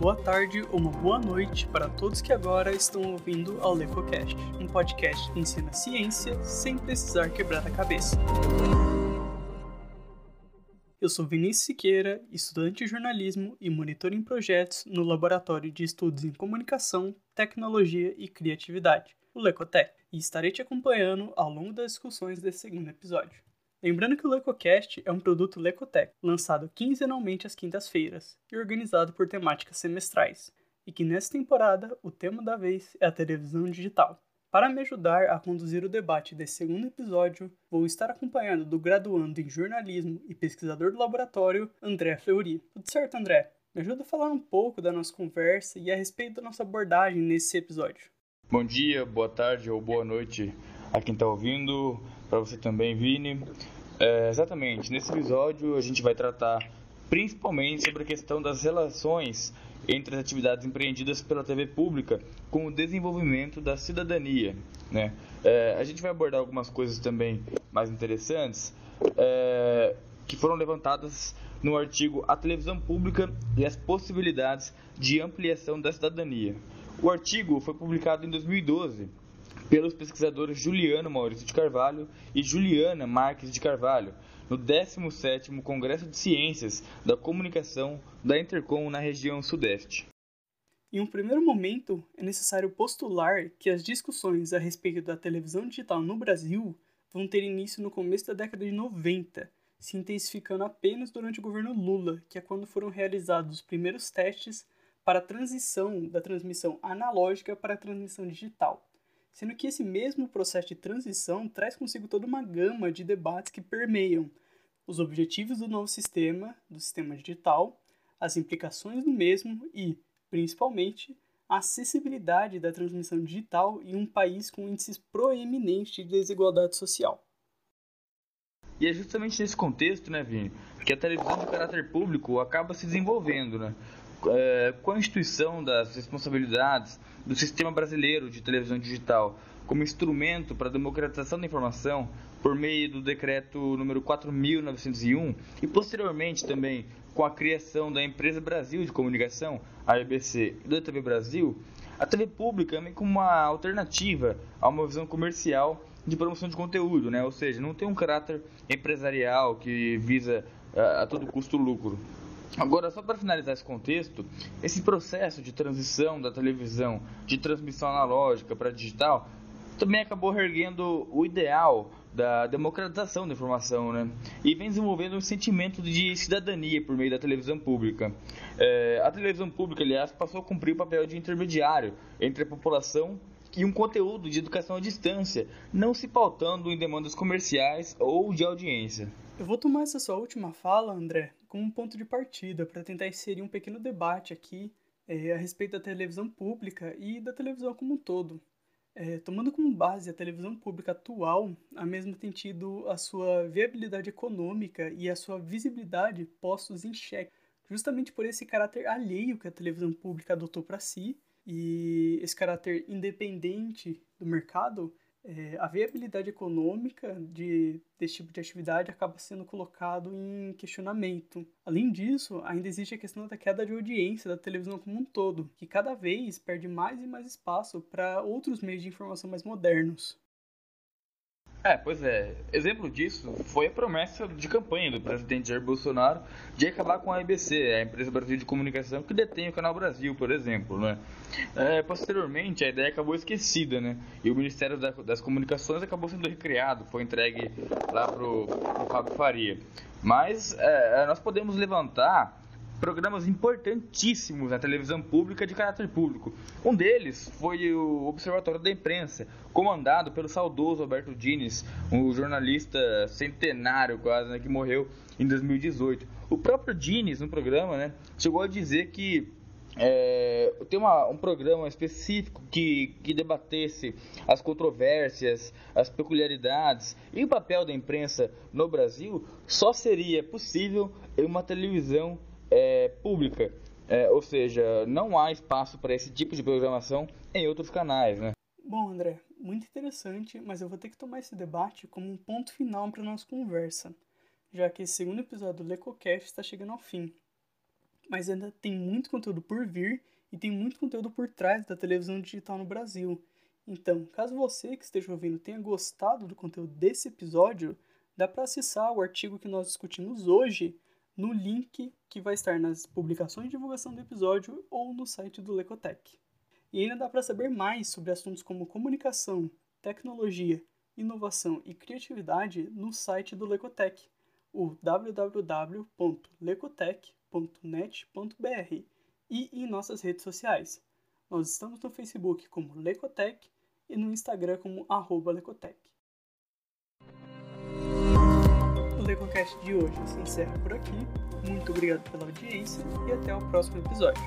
boa tarde ou uma boa noite para todos que agora estão ouvindo ao LecoCast, um podcast que ensina ciência sem precisar quebrar a cabeça. Eu sou Vinícius Siqueira, estudante de jornalismo e monitor em projetos no Laboratório de Estudos em Comunicação, Tecnologia e Criatividade, o Lecotec, e estarei te acompanhando ao longo das discussões desse segundo episódio. Lembrando que o LecoCast é um produto Lecotec, lançado quinzenalmente às quintas-feiras e organizado por temáticas semestrais, e que nessa temporada o tema da vez é a televisão digital. Para me ajudar a conduzir o debate desse segundo episódio, vou estar acompanhado do graduando em jornalismo e pesquisador do laboratório, André Fleury. Tudo certo, André? Me ajuda a falar um pouco da nossa conversa e a respeito da nossa abordagem nesse episódio. Bom dia, boa tarde ou boa noite a quem está ouvindo para você também, Vini. É, exatamente, nesse episódio a gente vai tratar principalmente sobre a questão das relações entre as atividades empreendidas pela TV pública com o desenvolvimento da cidadania. Né? É, a gente vai abordar algumas coisas também mais interessantes é, que foram levantadas no artigo A Televisão Pública e as Possibilidades de Ampliação da Cidadania. O artigo foi publicado em 2012 pelos pesquisadores Juliano Maurício de Carvalho e Juliana Marques de Carvalho, no 17º Congresso de Ciências da Comunicação da Intercom na região Sudeste. Em um primeiro momento, é necessário postular que as discussões a respeito da televisão digital no Brasil vão ter início no começo da década de 90, se intensificando apenas durante o governo Lula, que é quando foram realizados os primeiros testes para a transição da transmissão analógica para a transmissão digital sendo que esse mesmo processo de transição traz consigo toda uma gama de debates que permeiam os objetivos do novo sistema, do sistema digital, as implicações do mesmo e, principalmente, a acessibilidade da transmissão digital em um país com índices proeminentes de desigualdade social. E é justamente nesse contexto, né, Vini, que a televisão de caráter público acaba se desenvolvendo, né? É, com a instituição das responsabilidades do sistema brasileiro de televisão digital como instrumento para a democratização da informação por meio do decreto número 4901 e posteriormente também com a criação da Empresa Brasil de Comunicação, a EBC, e da TV Brasil, a TV pública vem como uma alternativa a uma visão comercial de promoção de conteúdo, né? ou seja, não tem um caráter empresarial que visa a, a todo custo lucro. Agora, só para finalizar esse contexto, esse processo de transição da televisão de transmissão analógica para digital também acabou erguendo o ideal da democratização da informação, né? E vem desenvolvendo um sentimento de cidadania por meio da televisão pública. É, a televisão pública, aliás, passou a cumprir o papel de intermediário entre a população e um conteúdo de educação à distância, não se pautando em demandas comerciais ou de audiência. Eu vou tomar essa sua última fala, André, como um ponto de partida para tentar inserir um pequeno debate aqui é, a respeito da televisão pública e da televisão como um todo. É, tomando como base a televisão pública atual, a mesma tem tido a sua viabilidade econômica e a sua visibilidade postos em xeque, justamente por esse caráter alheio que a televisão pública adotou para si e esse caráter independente do mercado, é, a viabilidade econômica de, desse tipo de atividade acaba sendo colocado em questionamento. Além disso, ainda existe a questão da queda de audiência da televisão como um todo, que cada vez perde mais e mais espaço para outros meios de informação mais modernos. É, pois é. Exemplo disso foi a promessa de campanha do presidente Jair Bolsonaro de acabar com a IBC, a Empresa Brasil de Comunicação, que detém o Canal Brasil, por exemplo. Né? É, posteriormente, a ideia acabou esquecida, né? E o Ministério das Comunicações acabou sendo recriado, foi entregue lá pro, pro Fábio Faria. Mas é, nós podemos levantar programas importantíssimos na televisão pública de caráter público. Um deles foi o Observatório da Imprensa, comandado pelo saudoso Alberto Dines, um jornalista centenário quase, né, que morreu em 2018. O próprio Dines, no programa, né, chegou a dizer que é, uma, um programa específico que, que debatesse as controvérsias, as peculiaridades e o papel da imprensa no Brasil só seria possível em uma televisão é, pública. É, ou seja, não há espaço para esse tipo de programação em outros canais, né? Bom, André, muito interessante, mas eu vou ter que tomar esse debate como um ponto final para nossa conversa, já que esse segundo episódio do LecoCast está chegando ao fim. mas ainda tem muito conteúdo por vir e tem muito conteúdo por trás da televisão digital no Brasil. Então, caso você que esteja ouvindo tenha gostado do conteúdo desse episódio, dá para acessar o artigo que nós discutimos hoje no link que vai estar nas publicações de divulgação do episódio ou no site do Lecotec. E ainda dá para saber mais sobre assuntos como comunicação, tecnologia, inovação e criatividade no site do Lecotec, o www.lecotec.net.br e em nossas redes sociais. Nós estamos no Facebook como Lecotec e no Instagram como arroba Lecotec. Lecocast de hoje se encerra por aqui. Muito obrigado pela audiência e até o próximo episódio.